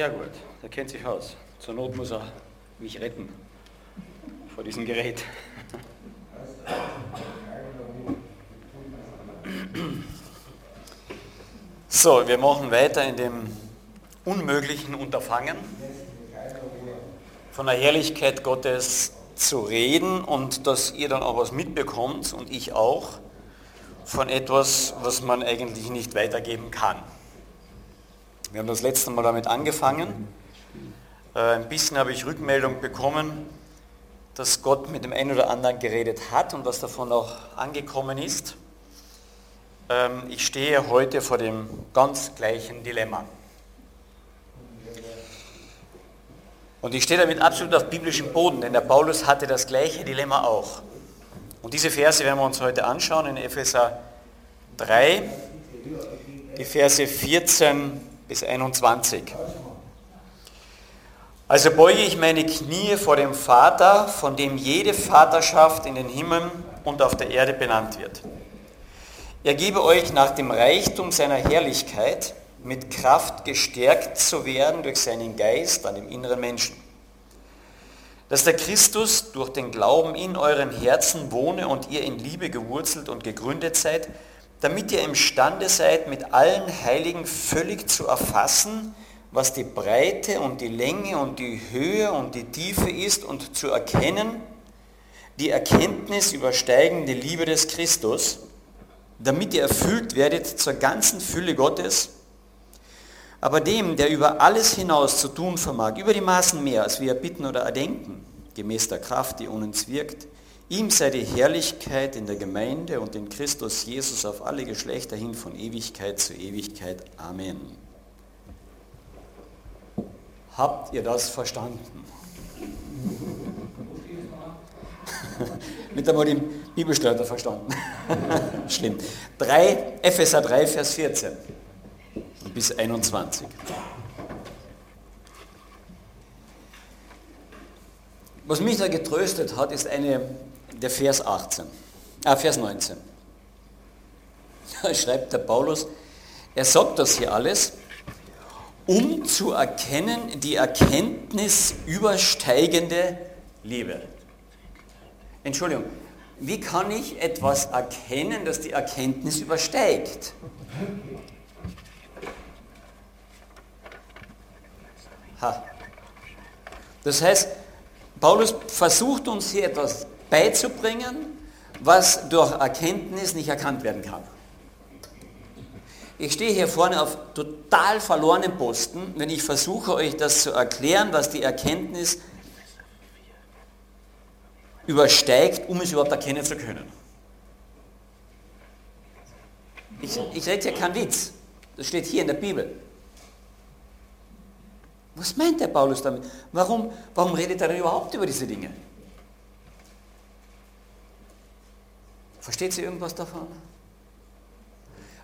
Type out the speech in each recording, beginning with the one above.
Sehr gut, der kennt sich aus. Zur Not muss er mich retten vor diesem Gerät. So, wir machen weiter in dem unmöglichen Unterfangen, von der Herrlichkeit Gottes zu reden und dass ihr dann auch was mitbekommt und ich auch von etwas, was man eigentlich nicht weitergeben kann. Wir haben das letzte Mal damit angefangen. Äh, ein bisschen habe ich Rückmeldung bekommen, dass Gott mit dem einen oder anderen geredet hat und was davon auch angekommen ist. Ähm, ich stehe heute vor dem ganz gleichen Dilemma. Und ich stehe damit absolut auf biblischem Boden, denn der Paulus hatte das gleiche Dilemma auch. Und diese Verse werden wir uns heute anschauen in Epheser 3, die Verse 14 bis 21. Also beuge ich meine Knie vor dem Vater, von dem jede Vaterschaft in den Himmeln und auf der Erde benannt wird. Er gebe euch nach dem Reichtum seiner Herrlichkeit mit Kraft gestärkt zu werden durch seinen Geist an dem inneren Menschen. Dass der Christus durch den Glauben in euren Herzen wohne und ihr in Liebe gewurzelt und gegründet seid, damit ihr imstande seid, mit allen Heiligen völlig zu erfassen, was die Breite und die Länge und die Höhe und die Tiefe ist und zu erkennen, die Erkenntnis übersteigende Liebe des Christus, damit ihr erfüllt werdet zur ganzen Fülle Gottes, aber dem, der über alles hinaus zu tun vermag, über die Maßen mehr, als wir bitten oder erdenken, gemäß der Kraft, die uns wirkt, ihm sei die Herrlichkeit in der Gemeinde und in Christus Jesus auf alle Geschlechter hin von Ewigkeit zu Ewigkeit. Amen. Habt ihr das verstanden? Mit einmal den Bibelstörter verstanden. Schlimm. 3, Epheser 3, Vers 14 bis 21. Was mich da getröstet hat, ist eine, der Vers 18, äh, Vers 19. Da schreibt der Paulus, er sagt das hier alles, um zu erkennen die Erkenntnis übersteigende Liebe. Entschuldigung, wie kann ich etwas erkennen, das die Erkenntnis übersteigt? Ha. Das heißt, Paulus versucht uns hier etwas beizubringen, was durch Erkenntnis nicht erkannt werden kann. Ich stehe hier vorne auf total verlorenen Posten, wenn ich versuche euch das zu erklären, was die Erkenntnis übersteigt, um es überhaupt erkennen zu können. Ich, ich rede hier keinen Witz. Das steht hier in der Bibel. Was meint der Paulus damit? Warum, warum redet er denn überhaupt über diese Dinge? Versteht sie irgendwas davon?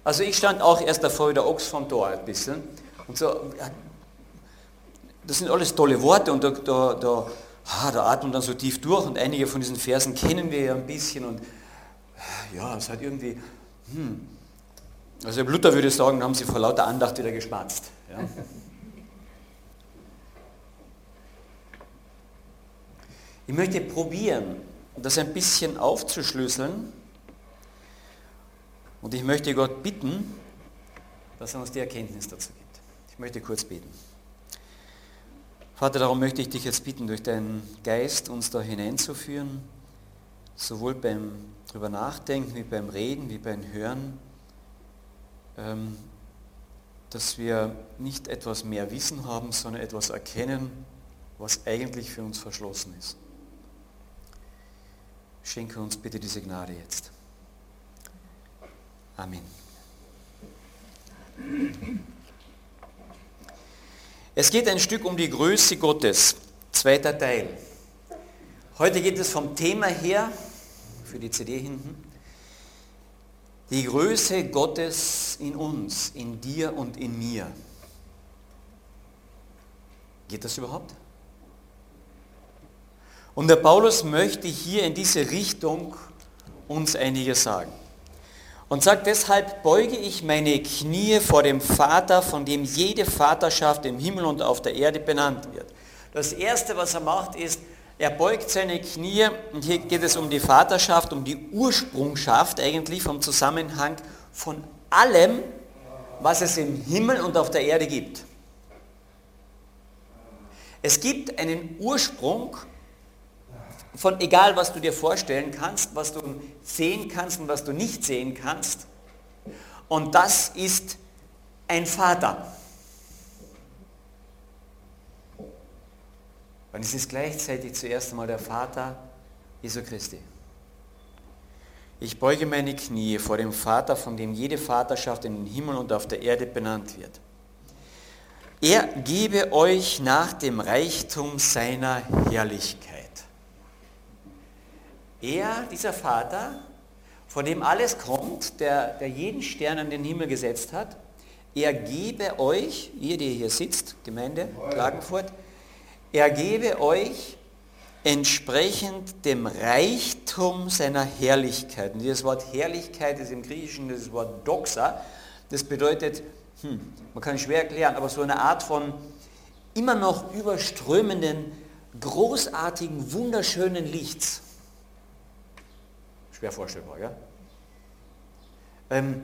Also ich stand auch erst davor wie der Ochs vom Tor ein bisschen. Und so, das sind alles tolle Worte und da, da, da, ah, da atmet man dann so tief durch und einige von diesen Versen kennen wir ja ein bisschen und ja, es hat irgendwie, hm. Also Luther würde sagen, haben sie vor lauter Andacht wieder gespannt. Ja. Ich möchte probieren, das ein bisschen aufzuschlüsseln und ich möchte Gott bitten, dass er uns die Erkenntnis dazu gibt. Ich möchte kurz beten. Vater, darum möchte ich dich jetzt bitten, durch deinen Geist uns da hineinzuführen, sowohl beim drüber nachdenken, wie beim Reden, wie beim Hören, ähm, dass wir nicht etwas mehr Wissen haben, sondern etwas erkennen, was eigentlich für uns verschlossen ist. Schenke uns bitte diese Gnade jetzt. Amen. Es geht ein Stück um die Größe Gottes, zweiter Teil. Heute geht es vom Thema her, für die CD hinten, die Größe Gottes in uns, in dir und in mir. Geht das überhaupt? Und der Paulus möchte hier in diese Richtung uns einiges sagen. Und sagt, deshalb beuge ich meine Knie vor dem Vater, von dem jede Vaterschaft im Himmel und auf der Erde benannt wird. Das Erste, was er macht, ist, er beugt seine Knie, und hier geht es um die Vaterschaft, um die Ursprungschaft eigentlich vom Zusammenhang von allem, was es im Himmel und auf der Erde gibt. Es gibt einen Ursprung von egal, was du dir vorstellen kannst, was du sehen kannst und was du nicht sehen kannst. Und das ist ein Vater. Und es ist gleichzeitig zuerst einmal der Vater Jesu Christi. Ich beuge meine Knie vor dem Vater, von dem jede Vaterschaft in den Himmel und auf der Erde benannt wird. Er gebe euch nach dem Reichtum seiner Herrlichkeit. Er, dieser Vater, von dem alles kommt, der, der jeden Stern an den Himmel gesetzt hat, er gebe euch, ihr, die hier sitzt, Gemeinde Klagenfurt, er gebe euch entsprechend dem Reichtum seiner Herrlichkeit. Und dieses Wort Herrlichkeit ist im Griechischen das Wort Doxa. Das bedeutet, hm, man kann es schwer erklären, aber so eine Art von immer noch überströmenden, großartigen, wunderschönen Lichts. Schwer vorstellbar, ja? Ähm,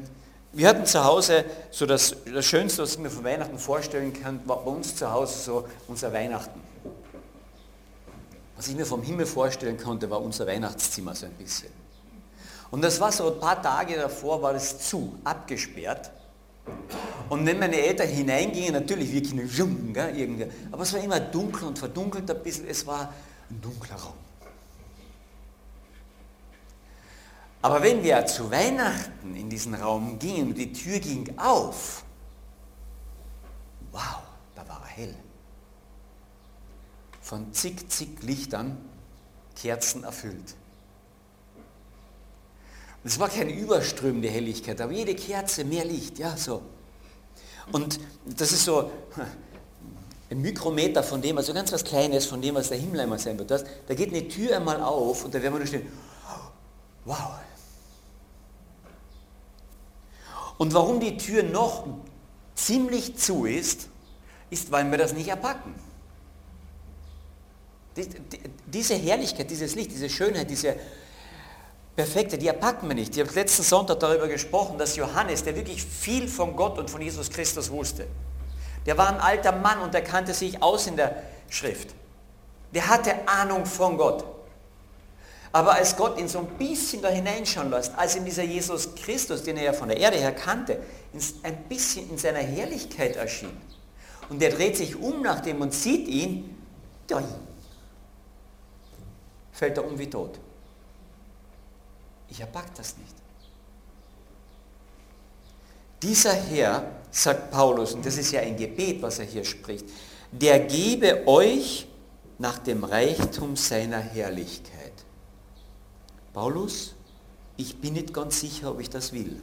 wir hatten zu Hause so das, das Schönste, was ich mir von Weihnachten vorstellen kann, war bei uns zu Hause so unser Weihnachten. Was ich mir vom Himmel vorstellen konnte, war unser Weihnachtszimmer so ein bisschen. Und das war so ein paar Tage davor, war es zu, abgesperrt. Und wenn meine Eltern hineingingen, natürlich, wir Kinder, gell, irgendwie, aber es war immer dunkel und verdunkelt ein bisschen, es war ein dunkler Raum. Aber wenn wir zu Weihnachten in diesen Raum gingen und die Tür ging auf, wow, da war er hell. Von zig, zig Lichtern, Kerzen erfüllt. Es war keine überströmende Helligkeit, aber jede Kerze mehr Licht, ja, so. Und das ist so ein Mikrometer von dem, also ganz was Kleines von dem, was der Himmel einmal sein wird. da geht eine Tür einmal auf und da werden wir nur stehen, wow, Und warum die Tür noch ziemlich zu ist, ist, weil wir das nicht erpacken. Diese Herrlichkeit, dieses Licht, diese Schönheit, diese Perfekte, die erpacken wir nicht. Ich habe letzten Sonntag darüber gesprochen, dass Johannes, der wirklich viel von Gott und von Jesus Christus wusste, der war ein alter Mann und er kannte sich aus in der Schrift. Der hatte Ahnung von Gott. Aber als Gott ihn so ein bisschen da hineinschauen lässt, als ihm dieser Jesus Christus, den er ja von der Erde her kannte, ein bisschen in seiner Herrlichkeit erschien. Und der dreht sich um nach dem und sieht ihn, fällt er um wie tot. Ich erpack das nicht. Dieser Herr, sagt Paulus, und das ist ja ein Gebet, was er hier spricht, der gebe euch nach dem Reichtum seiner Herrlichkeit. Paulus, ich bin nicht ganz sicher, ob ich das will.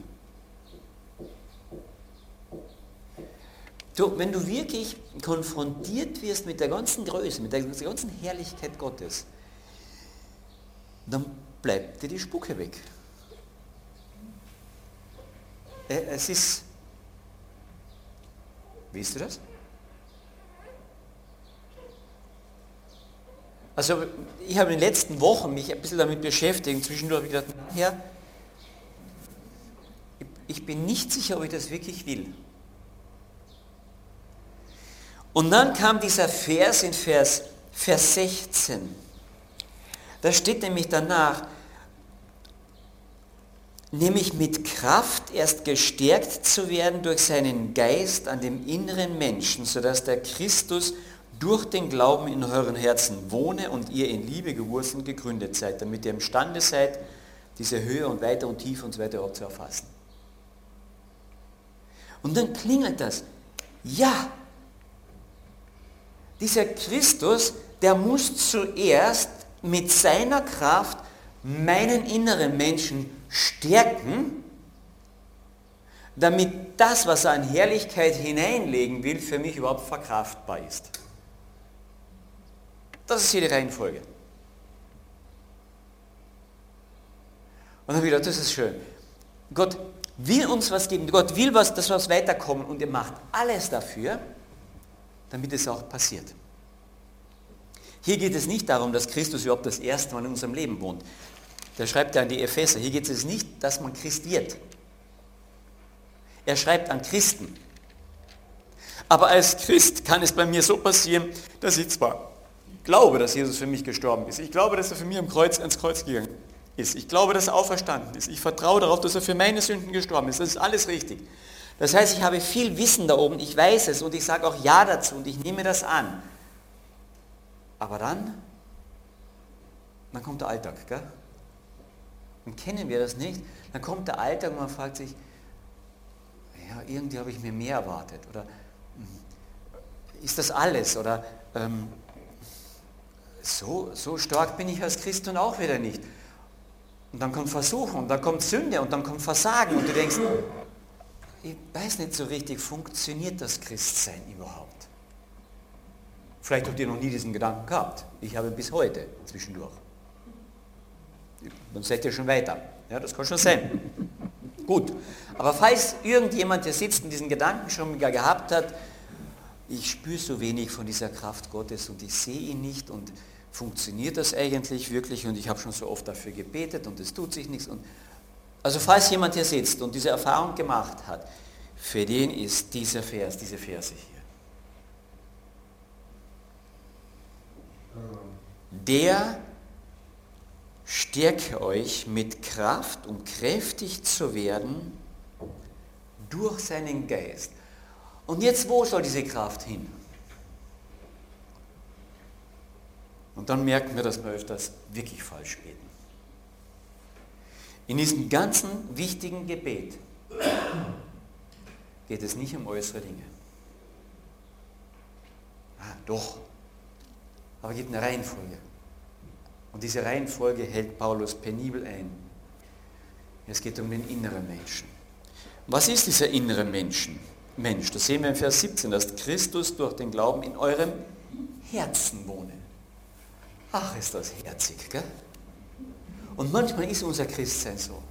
Du, wenn du wirklich konfrontiert wirst mit der ganzen Größe, mit der ganzen Herrlichkeit Gottes, dann bleibt dir die Spucke weg. Äh, es ist, wisst ihr das? Also ich habe in den letzten Wochen mich ein bisschen damit beschäftigt. Zwischendurch habe ich gedacht, Herr, ich bin nicht sicher, ob ich das wirklich will. Und dann kam dieser Vers in Vers, Vers 16. Da steht nämlich danach, nämlich mit Kraft erst gestärkt zu werden durch seinen Geist an dem inneren Menschen, sodass der Christus durch den Glauben in euren Herzen wohne und ihr in Liebe gewurzelt gegründet seid, damit ihr imstande seid, diese Höhe und Weite und Tiefe und so weiter auch zu erfassen. Und dann klingelt das. Ja, dieser Christus, der muss zuerst mit seiner Kraft meinen inneren Menschen stärken, damit das, was er an Herrlichkeit hineinlegen will, für mich überhaupt verkraftbar ist. Das ist hier die Reihenfolge. dann habe ich gedacht, das ist schön. Gott will uns was geben, Gott will, was, dass wir uns weiterkommen und er macht alles dafür, damit es auch passiert. Hier geht es nicht darum, dass Christus überhaupt das erste Mal in unserem Leben wohnt. Da schreibt er an die Epheser. Hier geht es nicht, dass man Christ wird. Er schreibt an Christen. Aber als Christ kann es bei mir so passieren, dass ich zwar glaube, dass Jesus für mich gestorben ist. Ich glaube, dass er für mich am Kreuz, ans Kreuz gegangen ist. Ich glaube, dass er auferstanden ist. Ich vertraue darauf, dass er für meine Sünden gestorben ist. Das ist alles richtig. Das heißt, ich habe viel Wissen da oben, ich weiß es und ich sage auch Ja dazu und ich nehme das an. Aber dann, dann kommt der Alltag. Gell? Und kennen wir das nicht? Dann kommt der Alltag und man fragt sich, ja, irgendwie habe ich mir mehr erwartet. Oder hm, ist das alles? Oder ähm, so, so stark bin ich als Christ und auch wieder nicht. Und dann kommt Versuchung, dann kommt Sünde und dann kommt Versagen und du denkst, ich weiß nicht so richtig, funktioniert das Christsein überhaupt? Vielleicht habt ihr noch nie diesen Gedanken gehabt. Ich habe bis heute zwischendurch. Dann seid ihr schon weiter. Ja, das kann schon sein. Gut. Aber falls irgendjemand, der sitzt und diesen Gedanken schon gehabt hat, ich spüre so wenig von dieser Kraft Gottes und ich sehe ihn nicht und funktioniert das eigentlich wirklich und ich habe schon so oft dafür gebetet und es tut sich nichts. Und also falls jemand hier sitzt und diese Erfahrung gemacht hat, für den ist dieser Vers, diese Verse hier. Der stärke euch mit Kraft, um kräftig zu werden durch seinen Geist. Und jetzt, wo soll diese Kraft hin? Und dann merken wir, dass wir öfters wirklich falsch beten. In diesem ganzen wichtigen Gebet geht es nicht um äußere Dinge. Ah, doch. Aber es gibt eine Reihenfolge. Und diese Reihenfolge hält Paulus penibel ein. Es geht um den inneren Menschen. Was ist dieser innere Menschen? Mensch, das sehen wir in Vers 17, dass Christus durch den Glauben in eurem Herzen wohne. Ach, ist das herzig, gell? Und manchmal ist unser Christsein so.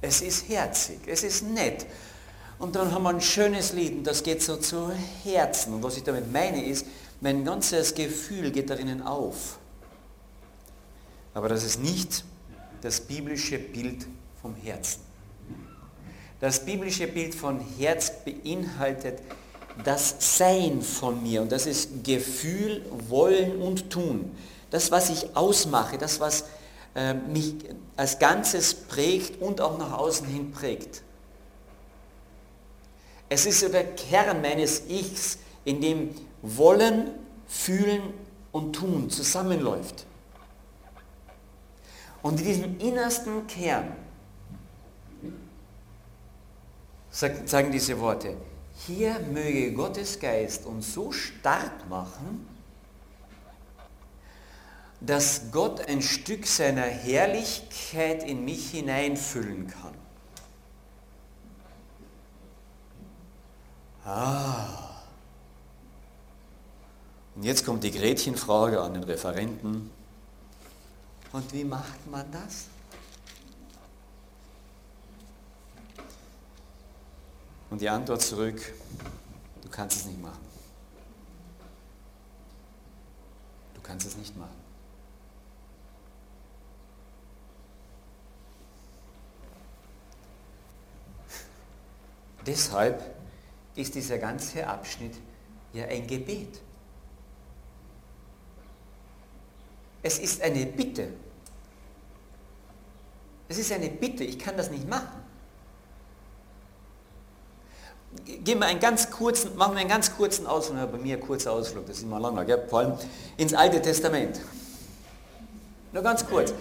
Es ist herzig, es ist nett. Und dann haben wir ein schönes Lied und das geht so zu Herzen. Und was ich damit meine ist, mein ganzes Gefühl geht darin auf. Aber das ist nicht das biblische Bild vom Herzen. Das biblische Bild von Herz beinhaltet das Sein von mir. Und das ist Gefühl, Wollen und Tun. Das, was ich ausmache, das, was äh, mich als Ganzes prägt und auch nach außen hin prägt. Es ist so der Kern meines Ichs, in dem Wollen, Fühlen und Tun zusammenläuft. Und in diesem innersten Kern sagen diese Worte, hier möge Gottes Geist uns so stark machen, dass Gott ein Stück seiner Herrlichkeit in mich hineinfüllen kann. Ah. Und jetzt kommt die Gretchenfrage an den Referenten. Und wie macht man das? Und die Antwort zurück, du kannst es nicht machen. Du kannst es nicht machen. Deshalb ist dieser ganze Abschnitt ja ein Gebet. Es ist eine Bitte. Es ist eine Bitte, ich kann das nicht machen. Gehen wir einen ganz kurzen, machen wir einen ganz kurzen Ausflug, bei mir ein kurzer Ausflug, das ist immer langer, gell? vor allem ins Alte Testament. Nur ganz kurz.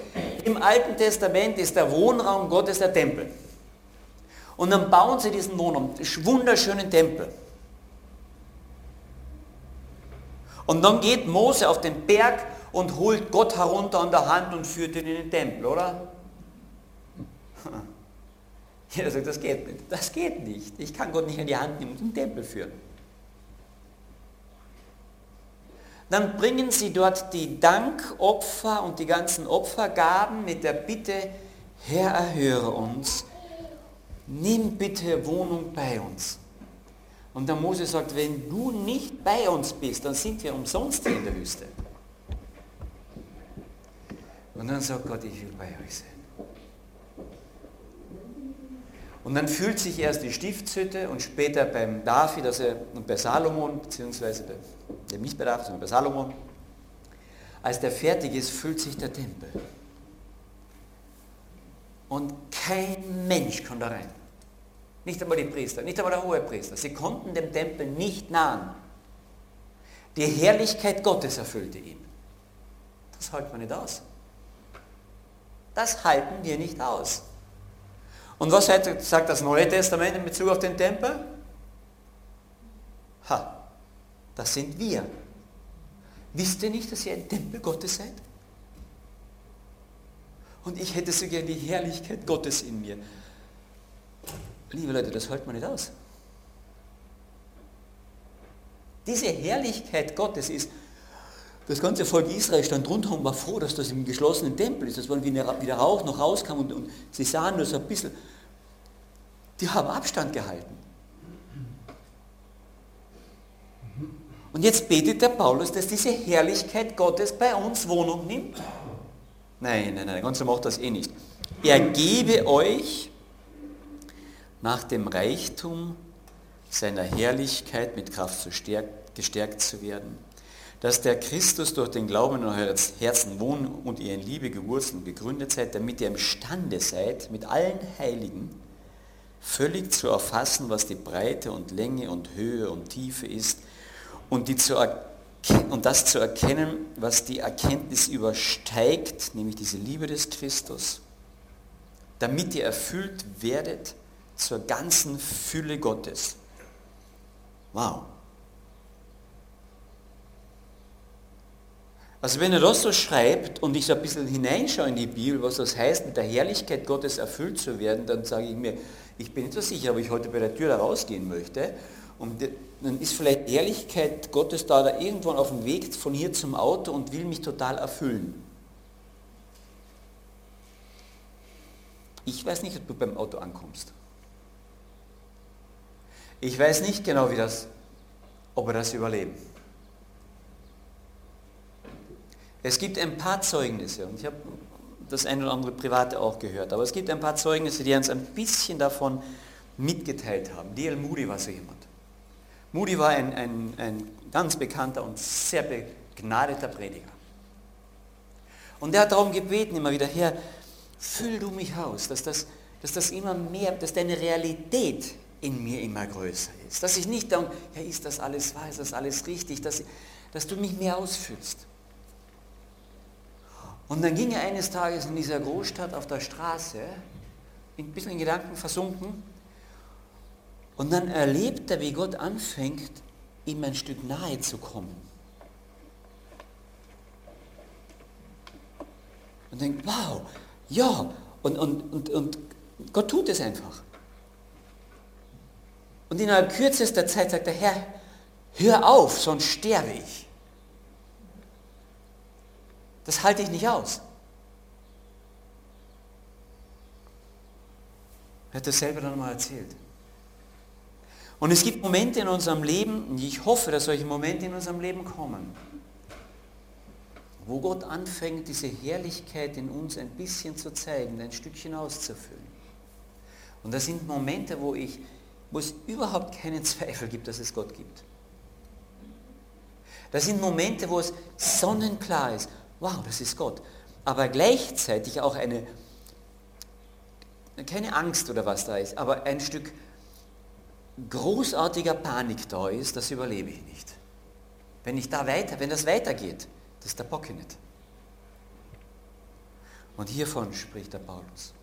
Im Alten Testament ist der Wohnraum Gottes der Tempel. Und dann bauen sie diesen Wohnraum, wunderschönen Tempel. Und dann geht Mose auf den Berg und holt Gott herunter an der Hand und führt ihn in den Tempel, oder? Jeder sagt, das geht nicht. Das geht nicht. Ich kann Gott nicht an die Hand nehmen und in den Tempel führen. Dann bringen sie dort die Dankopfer und die ganzen Opfergaben mit der Bitte, Herr, erhöre uns, nimm bitte Wohnung bei uns. Und der Mose sagt, wenn du nicht bei uns bist, dann sind wir umsonst hier in der Wüste. Und dann sagt Gott, ich will bei euch sein. Und dann fühlt sich erst die Stiftshütte und später beim David also, und bei Salomon, beziehungsweise bei, nicht bei David, sondern bei Salomon, als der fertig ist, füllt sich der Tempel. Und kein Mensch kann da rein. Nicht einmal die Priester, nicht einmal der hohe Priester. Sie konnten dem Tempel nicht nahen. Die Herrlichkeit Gottes erfüllte ihn. Das hält man nicht aus. Das halten wir nicht aus. Und was sagt das Neue Testament in Bezug auf den Tempel? Ha, das sind wir. Wisst ihr nicht, dass ihr ein Tempel Gottes seid? Und ich hätte so gerne die Herrlichkeit Gottes in mir. Liebe Leute, das hält man nicht aus. Diese Herrlichkeit Gottes ist, das ganze Volk Israel stand drunter und war froh, dass das im geschlossenen Tempel ist, dass man wieder Rauch noch rauskam und, und sie sahen nur so ein bisschen. Die haben Abstand gehalten. Und jetzt betet der Paulus, dass diese Herrlichkeit Gottes bei uns Wohnung nimmt. Nein, nein, nein, ganz macht das eh nicht. Er gebe euch nach dem Reichtum seiner Herrlichkeit mit Kraft gestärkt zu werden, dass der Christus durch den Glauben in euer Herzen wohnt und ihr in Liebe gewurzelt und gegründet seid, damit ihr imstande seid, mit allen Heiligen völlig zu erfassen, was die Breite und Länge und Höhe und Tiefe ist und, die zu und das zu erkennen, was die Erkenntnis übersteigt, nämlich diese Liebe des Christus, damit ihr erfüllt werdet zur ganzen Fülle Gottes. Wow. Also wenn er das so schreibt und ich so ein bisschen hineinschaue in die Bibel, was das heißt, mit der Herrlichkeit Gottes erfüllt zu werden, dann sage ich mir, ich bin nicht so sicher, ob ich heute bei der Tür da rausgehen möchte. Und dann ist vielleicht Herrlichkeit Gottes da, da irgendwann auf dem Weg von hier zum Auto und will mich total erfüllen. Ich weiß nicht, ob du beim Auto ankommst. Ich weiß nicht genau, wie das, ob wir das überleben. Es gibt ein paar Zeugnisse, und ich habe das ein oder andere Private auch gehört, aber es gibt ein paar Zeugnisse, die uns ein bisschen davon mitgeteilt haben. D.L. Moody war so jemand. Moody war ein, ein, ein ganz bekannter und sehr begnadeter Prediger. Und er hat darum gebeten, immer wieder, Herr, füll du mich aus, dass das, dass das immer mehr, dass deine Realität in mir immer größer ist. Dass ich nicht denke, ja, ist das alles wahr, ist das alles richtig, dass, dass du mich mehr ausfüllst. Und dann ging er eines Tages in dieser Großstadt auf der Straße, ein bisschen in Gedanken versunken, und dann erlebt er, wie Gott anfängt, ihm ein Stück nahe zu kommen. Und denkt, wow, ja, und, und, und, und Gott tut es einfach. Und innerhalb kürzester Zeit sagt der Herr, hör auf, sonst sterbe ich. Das halte ich nicht aus. Er hat das selber dann mal erzählt. Und es gibt Momente in unserem Leben, und ich hoffe, dass solche Momente in unserem Leben kommen, wo Gott anfängt, diese Herrlichkeit in uns ein bisschen zu zeigen, ein Stückchen auszufüllen. Und das sind Momente, wo ich wo es überhaupt keinen Zweifel gibt, dass es Gott gibt. Das sind Momente, wo es sonnenklar ist, wow, das ist Gott. Aber gleichzeitig auch eine, keine Angst oder was da ist, aber ein Stück großartiger Panik da ist, das überlebe ich nicht. Wenn ich da weiter, wenn das weitergeht, das ist der Bock nicht. Und hiervon spricht der Paulus.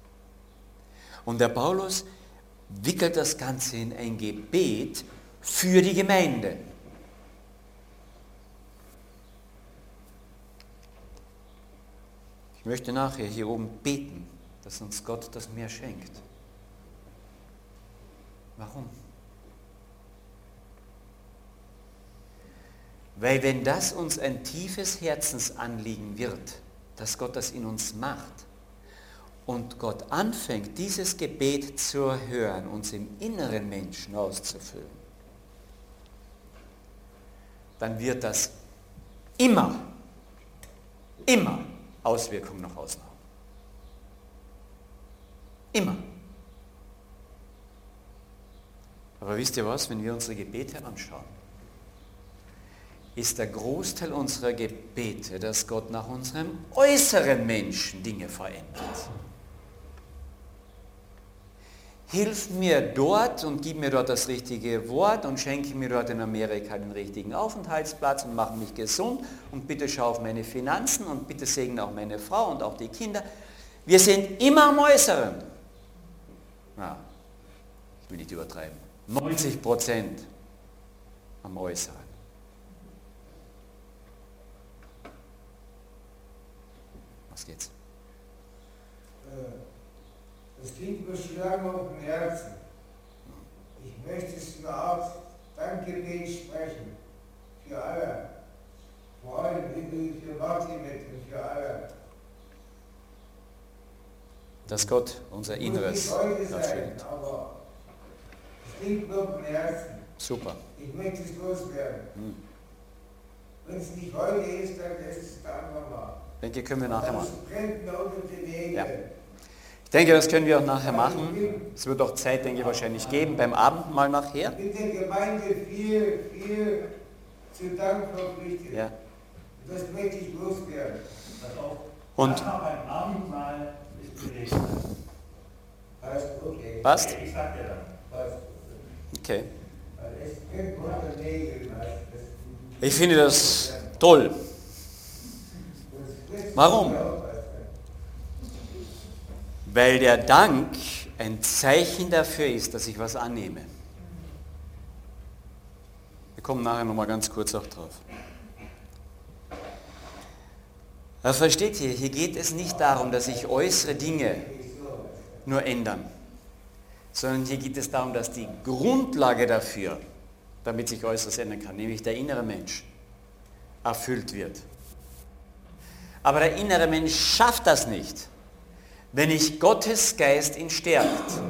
Und der Paulus wickelt das Ganze in ein Gebet für die Gemeinde. Ich möchte nachher hier oben beten, dass uns Gott das mehr schenkt. Warum? Weil wenn das uns ein tiefes Herzensanliegen wird, dass Gott das in uns macht, und Gott anfängt, dieses Gebet zu hören, uns im inneren Menschen auszufüllen, dann wird das immer, immer Auswirkungen nach außen haben. Immer. Aber wisst ihr was, wenn wir unsere Gebete anschauen, ist der Großteil unserer Gebete, dass Gott nach unserem äußeren Menschen Dinge verändert. Hilf mir dort und gib mir dort das richtige Wort und schenke mir dort in Amerika den richtigen Aufenthaltsplatz und mach mich gesund und bitte schau auf meine Finanzen und bitte segne auch meine Frau und auch die Kinder. Wir sind immer am Äußeren. Ja, ich will nicht übertreiben. 90 Prozent am Äußeren. Was geht's? Äh, das klingt mir schlagen auf dem Herzen. Ich möchte es eine Art Dankgebet sprechen. Für alle. Vor allem für Martin und für alle. Dass Gott unser Inneres erfüllt. Aber es klingt mir auf dem Herzen. Super. Ich möchte es loswerden. Hm. Wenn es nicht heute ist, dann ist es dann nochmal denke, können wir nachher machen. Ja. Ich denke, das können wir auch nachher machen. Es wird auch Zeit, denke ich, wahrscheinlich geben, beim Abendmahl nachher. Mit der Gemeinde viel, viel zu Dank verpflichtet. Ja. Das möchte ich loswerden. Und beim Abendmahl ist. Passt, okay. Passt? Ich sag dir dann. Passt. Okay. Ich finde das toll. Warum? Weil der Dank ein Zeichen dafür ist, dass ich was annehme. Wir kommen nachher nochmal ganz kurz auch drauf. Aber versteht ihr, hier geht es nicht darum, dass sich äußere Dinge nur ändern, sondern hier geht es darum, dass die Grundlage dafür, damit sich Äußeres ändern kann, nämlich der innere Mensch, erfüllt wird. Aber der innere Mensch schafft das nicht, wenn nicht Gottes Geist ihn stärkt.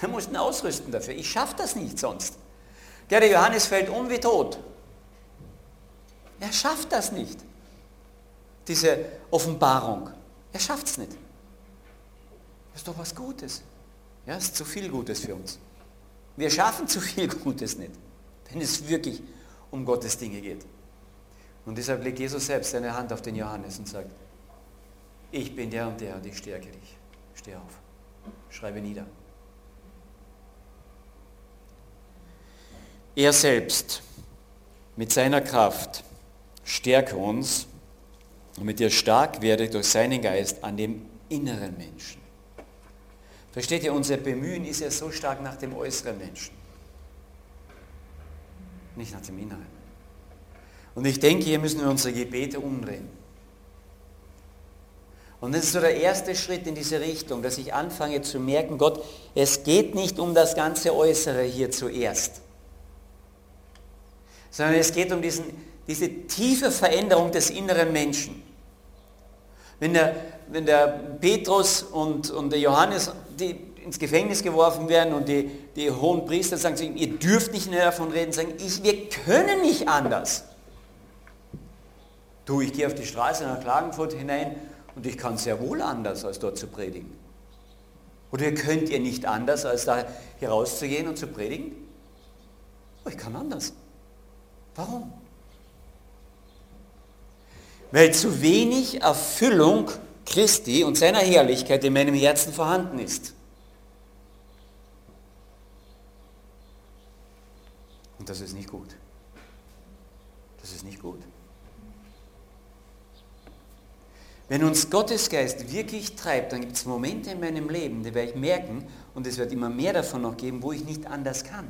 Der muss ihn ausrüsten dafür. Ich schaffe das nicht sonst. Der, Johannes fällt um wie tot. Er schafft das nicht. Diese Offenbarung. Er schafft es nicht. Das ist doch was Gutes. Ja, es ist zu viel Gutes für uns. Wir schaffen zu viel Gutes nicht, wenn es wirklich um Gottes Dinge geht. Und deshalb legt Jesus selbst seine Hand auf den Johannes und sagt, ich bin der und der und ich stärke dich. Steh auf. Schreibe nieder. Er selbst mit seiner Kraft stärke uns, damit ihr stark werdet durch seinen Geist an dem inneren Menschen. Versteht ihr, unser Bemühen ist ja so stark nach dem äußeren Menschen, nicht nach dem inneren. Und ich denke, hier müssen wir unsere Gebete umdrehen. Und das ist so der erste Schritt in diese Richtung, dass ich anfange zu merken, Gott, es geht nicht um das ganze Äußere hier zuerst, sondern es geht um diesen, diese tiefe Veränderung des inneren Menschen. Wenn der, wenn der Petrus und, und der Johannes die ins Gefängnis geworfen werden und die, die hohen Priester sagen zu ihm, ihr dürft nicht mehr davon reden, sagen, ich, wir können nicht anders. Du, ich gehe auf die Straße nach Klagenfurt hinein und ich kann sehr wohl anders, als dort zu predigen. Oder könnt ihr nicht anders, als da herauszugehen und zu predigen? Oh, ich kann anders. Warum? Weil zu wenig Erfüllung Christi und seiner Herrlichkeit in meinem Herzen vorhanden ist. Und das ist nicht gut. Das ist nicht gut. Wenn uns Gottes Geist wirklich treibt, dann gibt es Momente in meinem Leben, die werde ich merken, und es wird immer mehr davon noch geben, wo ich nicht anders kann.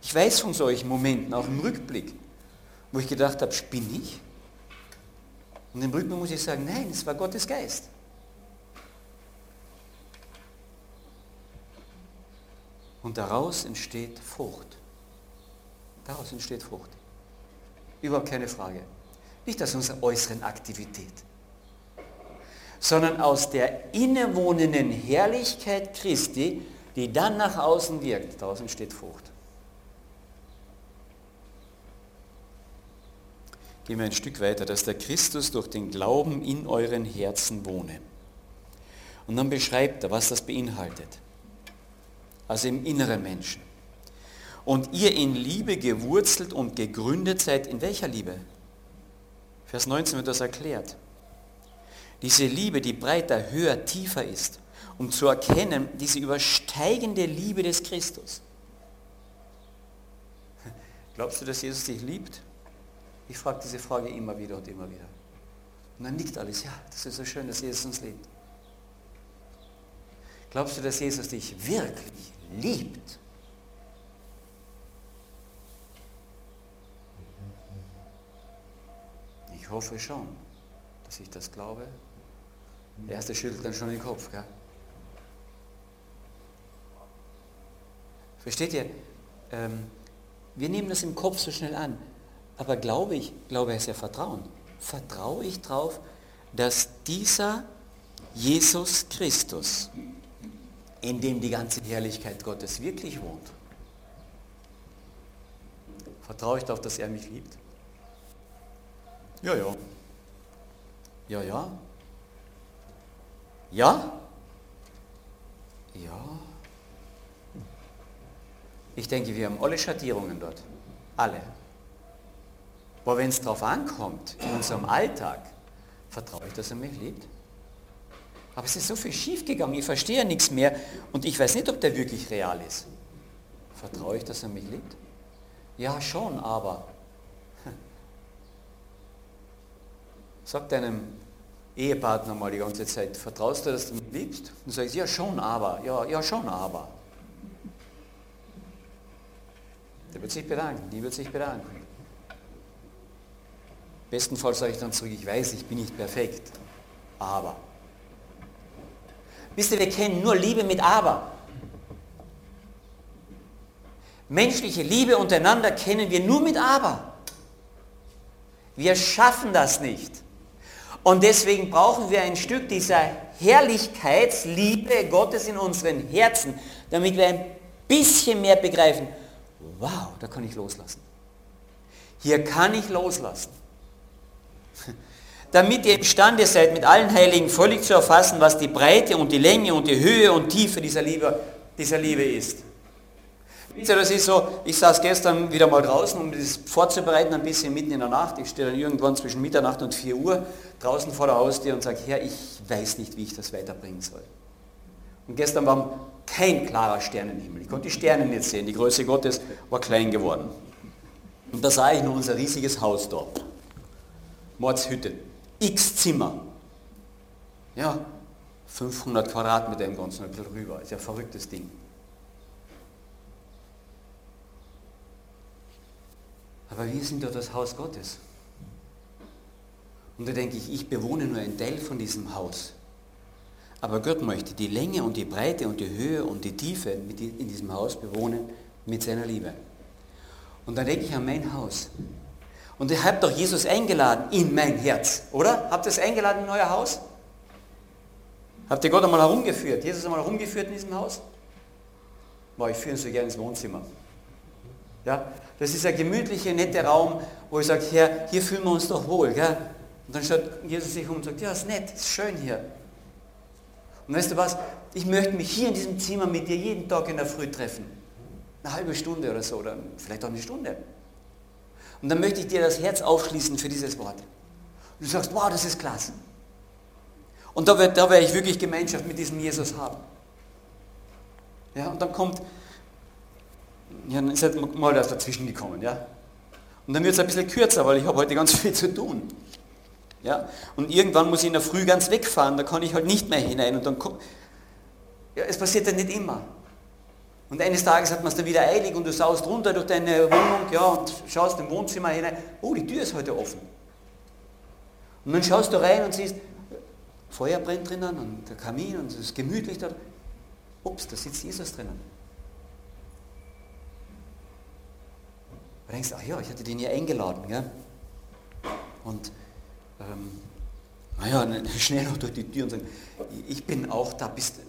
Ich weiß von solchen Momenten, auch im Rückblick, wo ich gedacht habe, spinne ich? Und im Rückblick muss ich sagen, nein, es war Gottes Geist. Und daraus entsteht Frucht. Daraus entsteht Frucht. Überhaupt keine Frage. Nicht aus unserer äußeren Aktivität, sondern aus der innewohnenden Herrlichkeit Christi, die dann nach außen wirkt. Draußen steht Frucht. Gehen wir ein Stück weiter, dass der Christus durch den Glauben in euren Herzen wohne. Und dann beschreibt er, was das beinhaltet. Also im inneren Menschen. Und ihr in Liebe gewurzelt und gegründet seid. In welcher Liebe? Vers 19 wird das erklärt. Diese Liebe, die breiter, höher, tiefer ist, um zu erkennen, diese übersteigende Liebe des Christus. Glaubst du, dass Jesus dich liebt? Ich frage diese Frage immer wieder und immer wieder. Und dann nickt alles, ja, das ist so schön, dass Jesus uns liebt. Glaubst du, dass Jesus dich wirklich liebt? Ich hoffe schon, dass ich das glaube. Der erste schüttelt dann schon den Kopf. Gell? Versteht ihr? Ähm, wir nehmen das im Kopf so schnell an. Aber glaube ich, glaube ist ja Vertrauen. Vertraue ich darauf, dass dieser Jesus Christus, in dem die ganze Herrlichkeit Gottes wirklich wohnt, vertraue ich darauf, dass er mich liebt? Ja, ja. Ja, ja. Ja? Ja. Ich denke, wir haben alle Schattierungen dort. Alle. Aber wenn es darauf ankommt, in unserem Alltag, vertraue ich, dass er mich liebt. Aber es ist so viel schiefgegangen, ich verstehe nichts mehr und ich weiß nicht, ob der wirklich real ist. Vertraue ich, dass er mich liebt? Ja, schon, aber. Sag deinem Ehepartner mal die ganze Zeit, vertraust du, dass du mich liebst? Und sagst, ja schon, aber, ja, ja schon, aber. Der wird sich bedanken, die wird sich bedanken. Bestenfalls sage ich dann zurück, ich weiß, ich bin nicht perfekt, aber. Wisst ihr, wir kennen nur Liebe mit aber. Menschliche Liebe untereinander kennen wir nur mit aber. Wir schaffen das nicht. Und deswegen brauchen wir ein Stück dieser Herrlichkeitsliebe Gottes in unseren Herzen, damit wir ein bisschen mehr begreifen, wow, da kann ich loslassen. Hier kann ich loslassen damit ihr imstande seid, mit allen Heiligen völlig zu erfassen, was die Breite und die Länge und die Höhe und Tiefe dieser Liebe, dieser Liebe ist. Wisst ihr, das ist so, ich saß gestern wieder mal draußen, um das vorzubereiten, ein bisschen mitten in der Nacht. Ich stehe dann irgendwann zwischen Mitternacht und 4 Uhr draußen vor der Haustür und sage, Herr, ich weiß nicht, wie ich das weiterbringen soll. Und gestern war kein klarer Sternenhimmel. Ich konnte die Sterne nicht sehen. Die Größe Gottes war klein geworden. Und da sah ich nur unser riesiges Haus dort. Mordshütte x Zimmer. Ja, 500 Quadratmeter im Ganzen, ein bisschen rüber. Ist ja ein verrücktes Ding. Aber wir sind doch das Haus Gottes. Und da denke ich, ich bewohne nur ein Teil von diesem Haus. Aber Gott möchte die Länge und die Breite und die Höhe und die Tiefe in diesem Haus bewohnen mit seiner Liebe. Und da denke ich an mein Haus. Und ihr habt doch Jesus eingeladen in mein Herz, oder? Habt ihr es eingeladen in euer Haus? Habt ihr Gott einmal herumgeführt? Jesus einmal herumgeführt in diesem Haus? Boah, ich führe ihn so gerne ins Wohnzimmer. Ja, das ist ein gemütlicher, netter Raum, wo ich sage, Herr, hier fühlen wir uns doch wohl. Gell? Und dann schaut Jesus sich um und sagt, ja, ist nett, ist schön hier. Und weißt du was? Ich möchte mich hier in diesem Zimmer mit dir jeden Tag in der Früh treffen. Eine halbe Stunde oder so, oder vielleicht auch eine Stunde. Und dann möchte ich dir das Herz aufschließen für dieses Wort. Und du sagst, wow, das ist klasse. Und da, wird, da werde ich wirklich Gemeinschaft mit diesem Jesus haben. Ja, und dann kommt, ja, dann ist halt mal das dazwischen gekommen, ja. Und dann wird es ein bisschen kürzer, weil ich habe heute ganz viel zu tun. Ja, und irgendwann muss ich in der Früh ganz wegfahren, da kann ich halt nicht mehr hinein und dann ja, es passiert ja nicht immer. Und eines Tages hat man es dann wieder eilig und du saust runter durch deine Wohnung ja, und schaust im Wohnzimmer hinein. Oh, die Tür ist heute offen. Und dann schaust du rein und siehst, Feuer brennt drinnen und der Kamin und es ist gemütlich da. Ups, da sitzt Jesus drinnen. Du denkst, ach ja, ich hatte den hier eingeladen. Gell? Und ähm, naja, schnell noch durch die Tür und sagen, ich bin auch da, bist,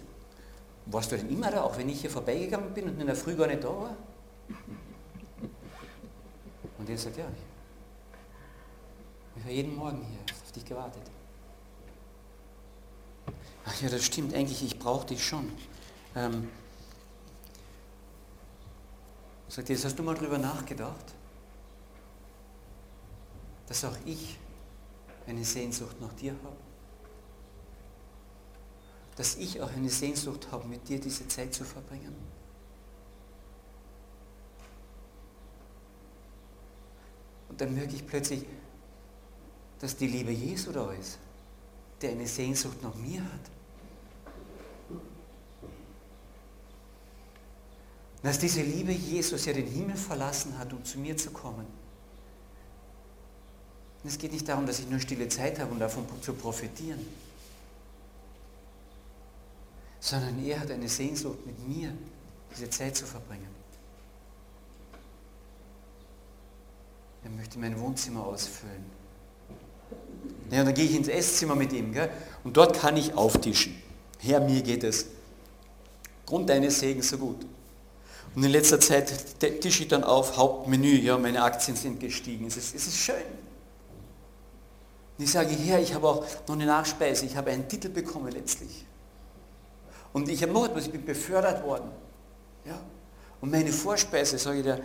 warst du denn immer da, auch wenn ich hier vorbeigegangen bin und in der Früh gar nicht da war? Und er sagt, ja, ich war jeden Morgen hier, auf dich gewartet. Ach ja, das stimmt, eigentlich, ich brauche dich schon. Ähm, sagt er, hast du mal darüber nachgedacht, dass auch ich eine Sehnsucht nach dir habe? Dass ich auch eine Sehnsucht habe, mit dir diese Zeit zu verbringen? Und dann merke ich plötzlich, dass die Liebe Jesu da ist, der eine Sehnsucht nach mir hat. Dass diese Liebe Jesus ja den Himmel verlassen hat, um zu mir zu kommen. Und es geht nicht darum, dass ich nur stille Zeit habe, um davon zu profitieren, sondern er hat eine Sehnsucht mit mir, diese Zeit zu verbringen. Er möchte mein Wohnzimmer ausfüllen. Ja, dann gehe ich ins Esszimmer mit ihm gell? und dort kann ich auftischen. Herr, mir geht es Grund deines Segens so gut. Und in letzter Zeit tische ich dann auf, Hauptmenü, ja, meine Aktien sind gestiegen. Es ist, es ist schön. Und ich sage, Herr, ich habe auch noch eine Nachspeise, ich habe einen Titel bekommen letztlich. Und ich habe noch etwas, ich bin befördert worden. Ja? Und meine Vorspeise, sage ich dir,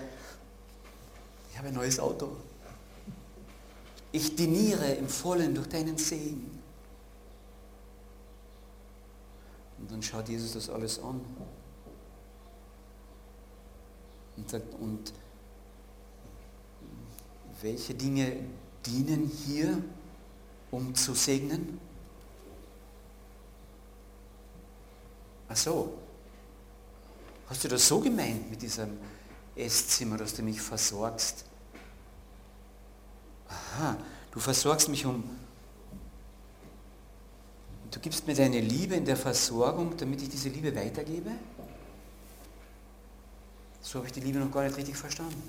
ich habe ein neues Auto. Ich diniere im Vollen durch deinen Segen. Und dann schaut Jesus das alles an und sagt, und welche Dinge dienen hier, um zu segnen? Ach so, hast du das so gemeint mit diesem Esszimmer, dass du mich versorgst? Aha, du versorgst mich um, du gibst mir deine Liebe in der Versorgung, damit ich diese Liebe weitergebe? So habe ich die Liebe noch gar nicht richtig verstanden.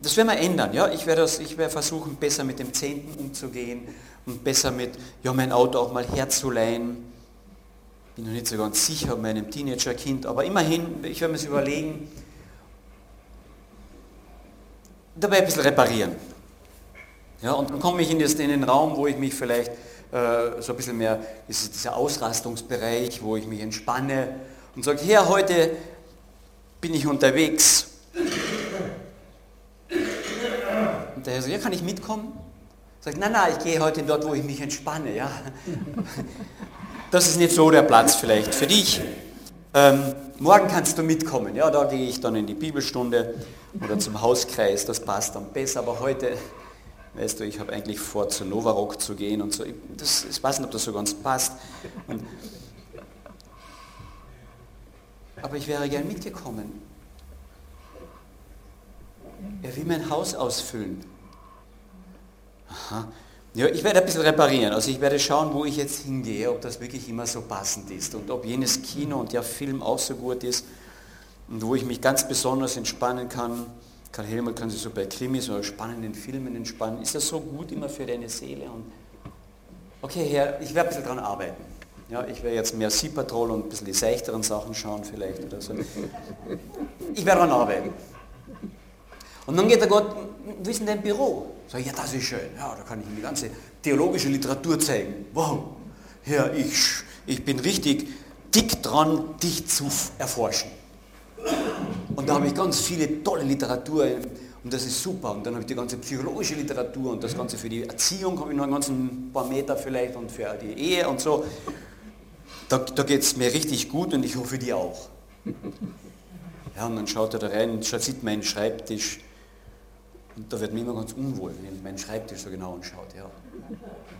Das werden wir ändern. Ja? Ich, werde werde versuchen, besser mit dem Zehnten umzugehen und besser mit, ja, mein Auto auch mal herzuleihen. Bin noch nicht so ganz sicher meinem Teenagerkind, aber immerhin, ich werde mir das überlegen. Dabei ein bisschen reparieren. Ja, und dann komme ich in, den Raum, wo ich mich vielleicht äh, so ein bisschen mehr, ist dieser Ausrastungsbereich, wo ich mich entspanne und sage, Herr, heute bin ich unterwegs. Und der Herr sagt, ja, kann ich mitkommen? Sagt, nein, nein, ich gehe heute dort, wo ich mich entspanne. Ja. Das ist nicht so der Platz vielleicht für dich. Ähm, morgen kannst du mitkommen. Ja, da gehe ich dann in die Bibelstunde oder zum Hauskreis, das passt dann besser. Aber heute, weißt du, ich habe eigentlich vor, zu Novarock zu gehen und so. Das, ich weiß nicht, ob das so ganz passt. Und aber ich wäre gern mitgekommen. Er will mein Haus ausfüllen. Aha. Ja, ich werde ein bisschen reparieren. Also ich werde schauen, wo ich jetzt hingehe, ob das wirklich immer so passend ist und ob jenes Kino und der Film auch so gut ist und wo ich mich ganz besonders entspannen kann. Karl Helmut kann sich so bei Krimis oder spannenden Filmen entspannen. Ist das so gut immer für deine Seele? Und okay, Herr, ich werde ein bisschen daran arbeiten. Ja, ich werde jetzt mehr Sea Patrol und ein bisschen die seichteren Sachen schauen vielleicht oder so. Ich werde daran arbeiten. Und dann geht der Gott, wie ist denn dein Büro? Sag ich, ja, das ist schön. Ja, da kann ich ihm die ganze theologische Literatur zeigen. Wow, ja, ich, ich bin richtig dick dran, dich zu erforschen. Und da habe ich ganz viele tolle Literatur und das ist super. Und dann habe ich die ganze psychologische Literatur und das Ganze für die Erziehung habe ich noch einen ganzen paar Meter vielleicht und für die Ehe und so. Da, da geht es mir richtig gut und ich hoffe dir auch. Ja, und dann schaut er da rein und sieht meinen Schreibtisch. Und da wird mir immer ganz unwohl, wenn er meinen Schreibtisch so genau anschaut. Ja.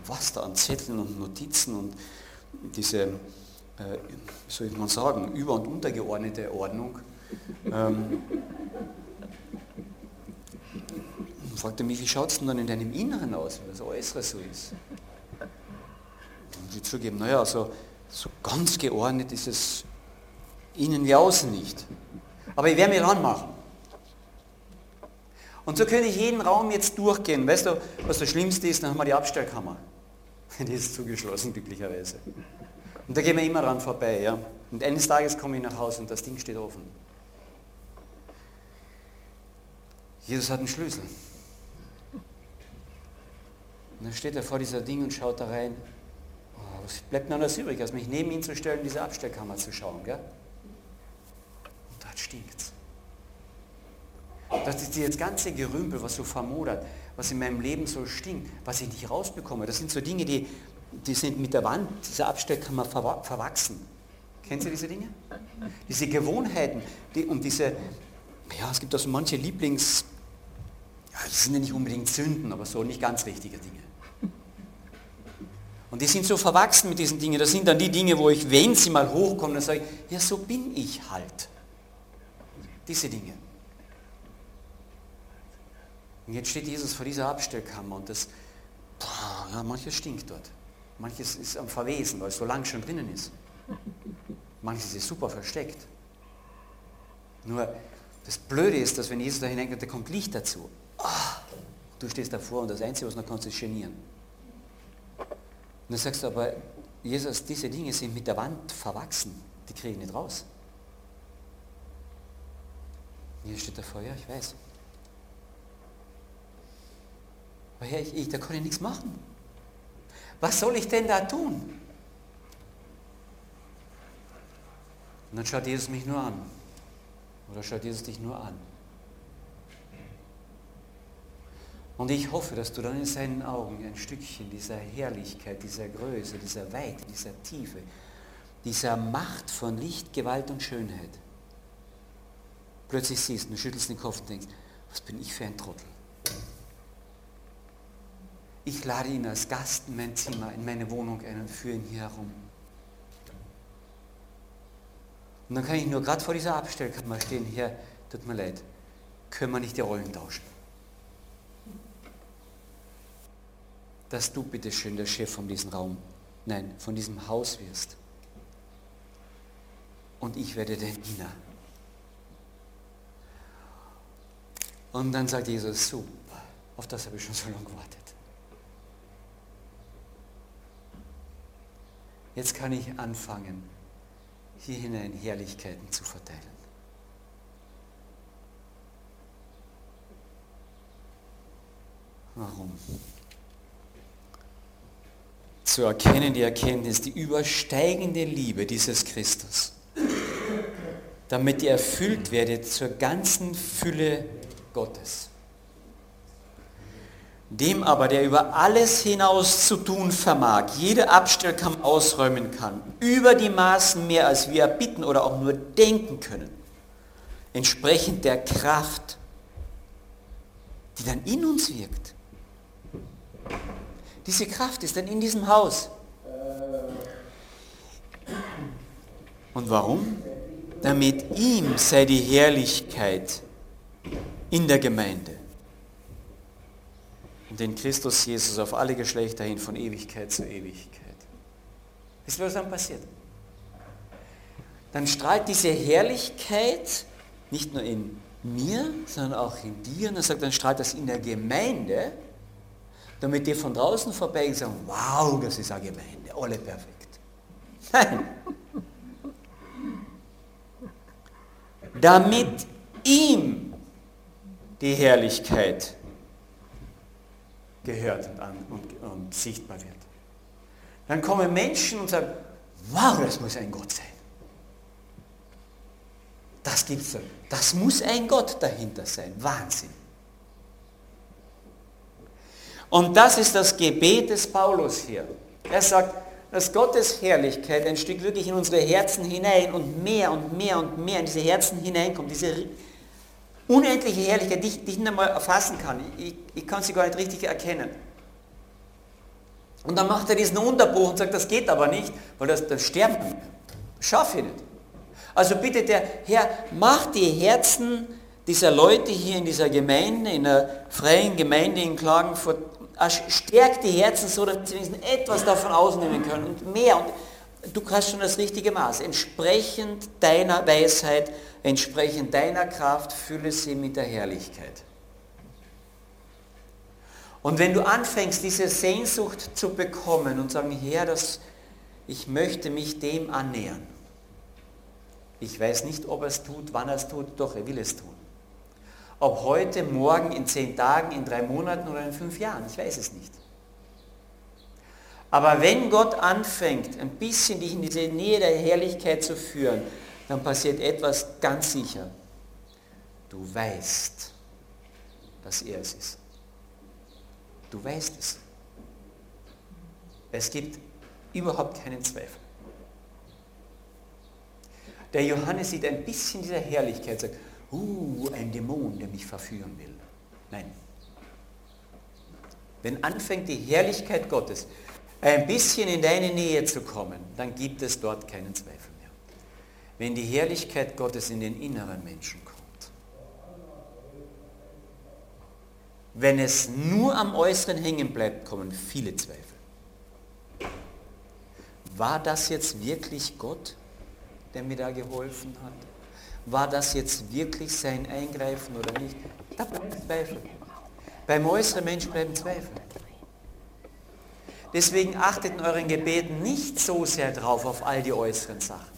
Was da an Zetteln und Notizen und diese, äh, soll ich mal sagen, über- und untergeordnete Ordnung. Ähm, fragt er mich, wie schaut es denn dann in deinem Inneren aus, wenn das Äußere so ist? Und ich zugeben, naja, so so ganz geordnet ist es innen wie außen nicht. Aber ich werde mich ranmachen. Und so könnte ich jeden Raum jetzt durchgehen. Weißt du, was das Schlimmste ist? Dann haben wir die Abstellkammer. Die ist zugeschlossen, glücklicherweise. Und da gehen wir immer dran vorbei. Ja? Und eines Tages komme ich nach Hause und das Ding steht offen. Jesus hat einen Schlüssel. Und dann steht er vor dieser Ding und schaut da rein. Was bleibt mir anders übrig, als mich neben ihn zu stellen, diese Abstellkammer zu schauen. Gell? Und dort stinkt es. Das ist dieses ganze Gerümpel, was so vermodert, was in meinem Leben so stinkt, was ich nicht rausbekomme. Das sind so Dinge, die, die sind mit der Wand dieser Abstellkammer verwachsen. Kennen Sie diese Dinge? Diese Gewohnheiten die, und diese, ja, es gibt auch so manche Lieblings, ja, das sind ja nicht unbedingt Sünden, aber so nicht ganz richtige Dinge. Und die sind so verwachsen mit diesen Dingen. Das sind dann die Dinge, wo ich, wenn sie mal hochkommen, dann sage ich, ja, so bin ich halt. Diese Dinge. Und jetzt steht Jesus vor dieser Abstellkammer und das, boah, ja, manches stinkt dort. Manches ist am Verwesen, weil es so lang schon drinnen ist. Manches ist super versteckt. Nur das Blöde ist, dass wenn Jesus da hineinkommt, da kommt Licht dazu. Oh, du stehst davor und das Einzige, was noch kannst, ist genieren. Und dann sagst du aber, Jesus, diese Dinge sind mit der Wand verwachsen, die kriege ich nicht raus. Hier steht davor, ja, ich weiß. Aber Herr, ich, ich, da kann ich nichts machen. Was soll ich denn da tun? Und dann schaut Jesus mich nur an. Oder schaut Jesus dich nur an. Und ich hoffe, dass du dann in seinen Augen ein Stückchen dieser Herrlichkeit, dieser Größe, dieser Weite, dieser Tiefe, dieser Macht von Licht, Gewalt und Schönheit plötzlich siehst und du schüttelst den Kopf und denkst, was bin ich für ein Trottel? Ich lade ihn als Gast in mein Zimmer, in meine Wohnung ein und führe ihn hier herum. Und dann kann ich nur gerade vor dieser Abstellkammer stehen, hier, tut mir leid, können wir nicht die Rollen tauschen? Dass du bitte schön der Chef von diesem Raum, nein, von diesem Haus wirst. Und ich werde dein Diener. Und dann sagt Jesus, super, auf das habe ich schon so lange gewartet. Jetzt kann ich anfangen, hier hinein Herrlichkeiten zu verteilen. Warum? Zu erkennen, die Erkenntnis, die übersteigende Liebe dieses Christus, damit ihr erfüllt werdet zur ganzen Fülle Gottes. Dem aber, der über alles hinaus zu tun vermag, jede Abstellkammer ausräumen kann, über die Maßen mehr, als wir bitten oder auch nur denken können, entsprechend der Kraft, die dann in uns wirkt. Diese Kraft ist dann in diesem Haus. Und warum? Damit ihm sei die Herrlichkeit in der Gemeinde. Und in Christus Jesus auf alle Geschlechter hin von Ewigkeit zu Ewigkeit. Wisst ihr, was dann passiert? Dann strahlt diese Herrlichkeit nicht nur in mir, sondern auch in dir. Und er sagt, dann strahlt das in der Gemeinde damit die von draußen und sagen, wow, das ist eine Gemeinde, alle perfekt. Nein. damit ihm die Herrlichkeit gehört und, an, und, und sichtbar wird. Dann kommen Menschen und sagen, wow, das muss ein Gott sein. Das gibt's so. Das muss ein Gott dahinter sein. Wahnsinn. Und das ist das Gebet des Paulus hier. Er sagt, dass Gottes Herrlichkeit ein Stück wirklich in unsere Herzen hinein und mehr und mehr und mehr in diese Herzen hineinkommt. Diese unendliche Herrlichkeit, die ich, nicht einmal erfassen kann. Ich, ich kann sie gar nicht richtig erkennen. Und dann macht er diesen Unterbruch und sagt, das geht aber nicht, weil das, das sterben. Schaffe ich nicht. Also bitte der Herr, mach die Herzen dieser Leute hier in dieser Gemeinde, in der freien Gemeinde in Klagenfurt stärkt die Herzen so, dass sie etwas davon ausnehmen können und mehr. Und du hast schon das richtige Maß. Entsprechend deiner Weisheit, entsprechend deiner Kraft, fülle sie mit der Herrlichkeit. Und wenn du anfängst, diese Sehnsucht zu bekommen und sagen, Herr, das, ich möchte mich dem annähern. Ich weiß nicht, ob er es tut, wann er es tut, doch er will es tun. Ob heute, morgen, in zehn Tagen, in drei Monaten oder in fünf Jahren, ich weiß es nicht. Aber wenn Gott anfängt, ein bisschen dich in diese Nähe der Herrlichkeit zu führen, dann passiert etwas ganz sicher. Du weißt, dass er es ist. Du weißt es. Es gibt überhaupt keinen Zweifel. Der Johannes sieht ein bisschen dieser Herrlichkeit, sagt, uh, ein Dämon, der mich verführen will. Nein. Wenn anfängt die Herrlichkeit Gottes ein bisschen in deine Nähe zu kommen, dann gibt es dort keinen Zweifel mehr. Wenn die Herrlichkeit Gottes in den inneren Menschen kommt, wenn es nur am Äußeren hängen bleibt, kommen viele Zweifel. War das jetzt wirklich Gott, der mir da geholfen hat? War das jetzt wirklich sein Eingreifen oder nicht? Da bleiben Zweifel. Beim äußeren Mensch bleiben Zweifel. Deswegen achtet in euren Gebeten nicht so sehr drauf auf all die äußeren Sachen.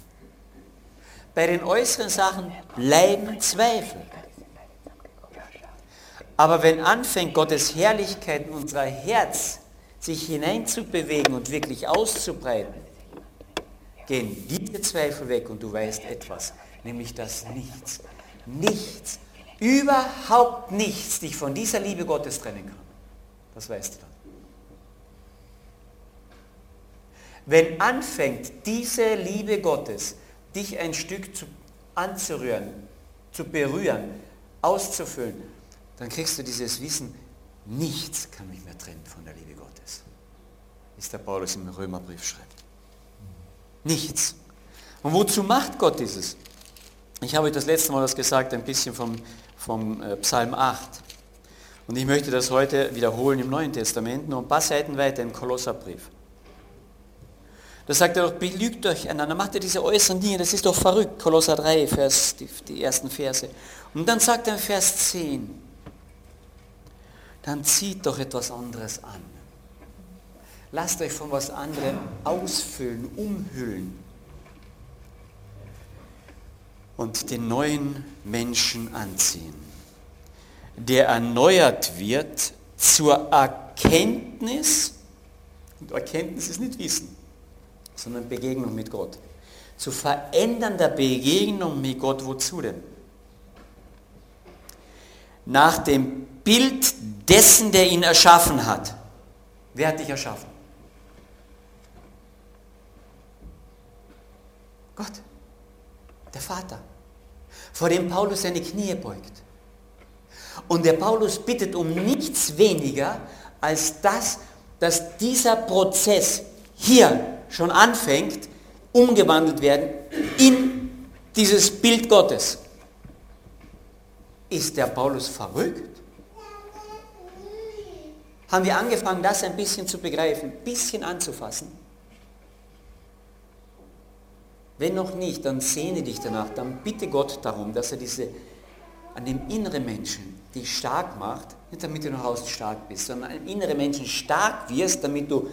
Bei den äußeren Sachen bleiben Zweifel. Aber wenn anfängt, Gottes Herrlichkeit in unser Herz sich hineinzubewegen und wirklich auszubreiten, gehen diese Zweifel weg und du weißt etwas, nämlich dass nichts, nichts, überhaupt nichts dich von dieser Liebe Gottes trennen kann. Das weißt du dann. Wenn anfängt, diese Liebe Gottes dich ein Stück zu, anzurühren, zu berühren, auszufüllen, dann kriegst du dieses Wissen, nichts kann mich mehr trennen von der Liebe Gottes. Es der Paulus im Römerbrief schreibt. Nichts. Und wozu macht Gott dieses? Ich habe euch das letzte Mal das gesagt, ein bisschen vom, vom äh, Psalm 8. Und ich möchte das heute wiederholen im Neuen Testament, nur ein paar Seiten weiter im Kolosserbrief. Da sagt er doch, belügt euch einander, macht ihr diese äußeren Dinge, das ist doch verrückt. Kolosser 3, Vers, die, die ersten Verse. Und dann sagt er in Vers 10, dann zieht doch etwas anderes an. Lasst euch von was anderem ausfüllen, umhüllen und den neuen Menschen anziehen, der erneuert wird zur Erkenntnis, und Erkenntnis ist nicht Wissen, sondern Begegnung mit Gott. Zu verändernder Begegnung mit Gott, wozu denn? Nach dem Bild dessen, der ihn erschaffen hat. Wer hat dich erschaffen? Gott, der Vater, vor dem Paulus seine Knie beugt. Und der Paulus bittet um nichts weniger als das, dass dieser Prozess hier schon anfängt, umgewandelt werden in dieses Bild Gottes. Ist der Paulus verrückt? haben wir angefangen, das ein bisschen zu begreifen, ein bisschen anzufassen. Wenn noch nicht, dann sehne dich danach, dann bitte Gott darum, dass er diese an dem inneren Menschen dich stark macht, nicht damit du nach außen stark bist, sondern an dem inneren Menschen stark wirst, damit du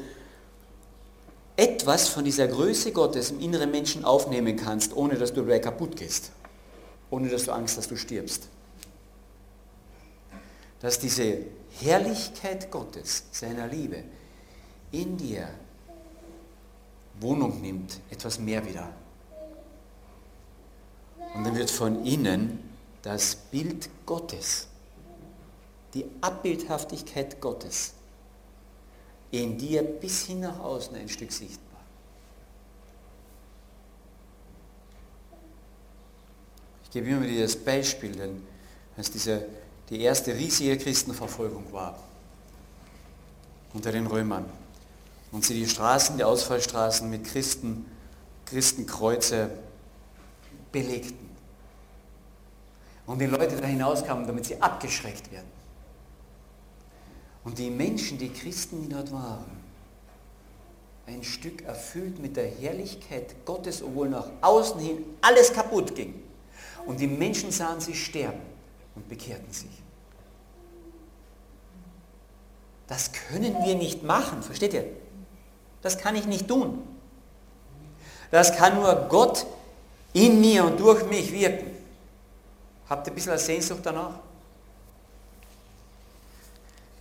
etwas von dieser Größe Gottes im inneren Menschen aufnehmen kannst, ohne dass du dabei kaputt gehst, ohne dass du Angst hast, dass du stirbst. Dass diese Herrlichkeit Gottes, seiner Liebe, in dir Wohnung nimmt, etwas mehr wieder. Und dann wird von innen das Bild Gottes, die Abbildhaftigkeit Gottes in dir bis hin nach außen ein Stück sichtbar. Ich gebe immer wieder das Beispiel, denn als diese die erste riesige Christenverfolgung war unter den Römern. Und sie die Straßen, die Ausfallstraßen mit Christen, Christenkreuze belegten. Und die Leute da hinauskamen, damit sie abgeschreckt werden. Und die Menschen, die Christen, die dort waren, ein Stück erfüllt mit der Herrlichkeit Gottes, obwohl nach außen hin alles kaputt ging. Und die Menschen sahen sie sterben und bekehrten sich. Das können wir nicht machen, versteht ihr? Das kann ich nicht tun. Das kann nur Gott in mir und durch mich wirken. Habt ihr ein bisschen eine Sehnsucht danach?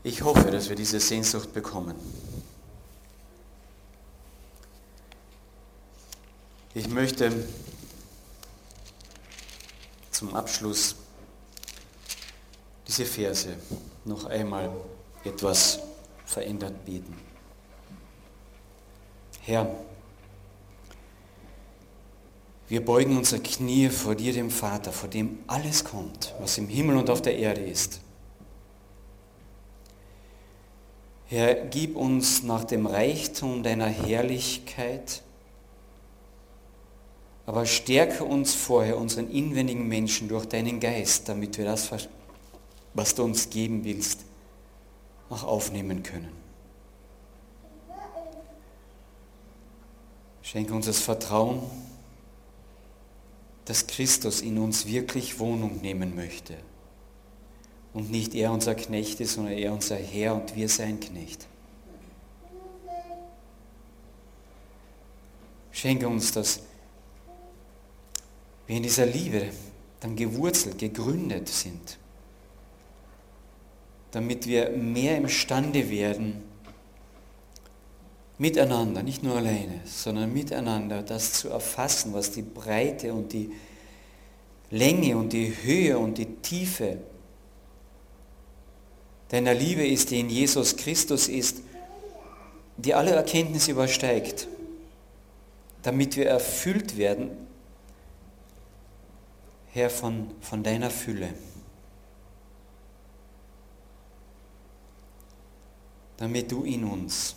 Ich hoffe, dass wir diese Sehnsucht bekommen. Ich möchte zum Abschluss diese Verse noch einmal etwas verändert beten. Herr, wir beugen unser Knie vor dir, dem Vater, vor dem alles kommt, was im Himmel und auf der Erde ist. Herr, gib uns nach dem Reichtum deiner Herrlichkeit, aber stärke uns vorher, unseren inwendigen Menschen, durch deinen Geist, damit wir das, was du uns geben willst, auch aufnehmen können. Schenke uns das Vertrauen, dass Christus in uns wirklich Wohnung nehmen möchte. Und nicht er unser Knecht ist, sondern er unser Herr und wir sein Knecht. Schenke uns, dass wir in dieser Liebe dann gewurzelt, gegründet sind, damit wir mehr imstande werden, miteinander, nicht nur alleine, sondern miteinander das zu erfassen, was die Breite und die Länge und die Höhe und die Tiefe deiner Liebe ist, die in Jesus Christus ist, die alle Erkenntnis übersteigt, damit wir erfüllt werden, Herr, von, von deiner Fülle. Damit du in uns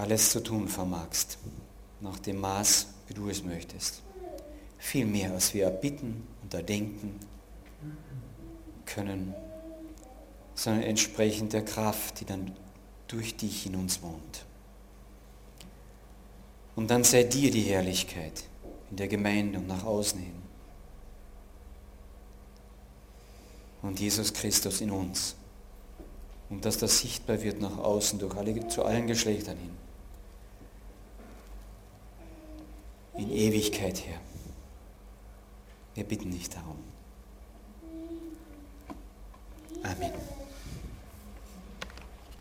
alles zu tun vermagst, nach dem Maß, wie du es möchtest. Viel mehr, als wir erbitten und erdenken können, sondern entsprechend der Kraft, die dann durch dich in uns wohnt. Und dann sei dir die Herrlichkeit in der Gemeinde und nach außen hin. Und Jesus Christus in uns. Und dass das sichtbar wird nach außen durch alle, zu allen Geschlechtern hin. In Ewigkeit her. Wir bitten dich darum. Amen.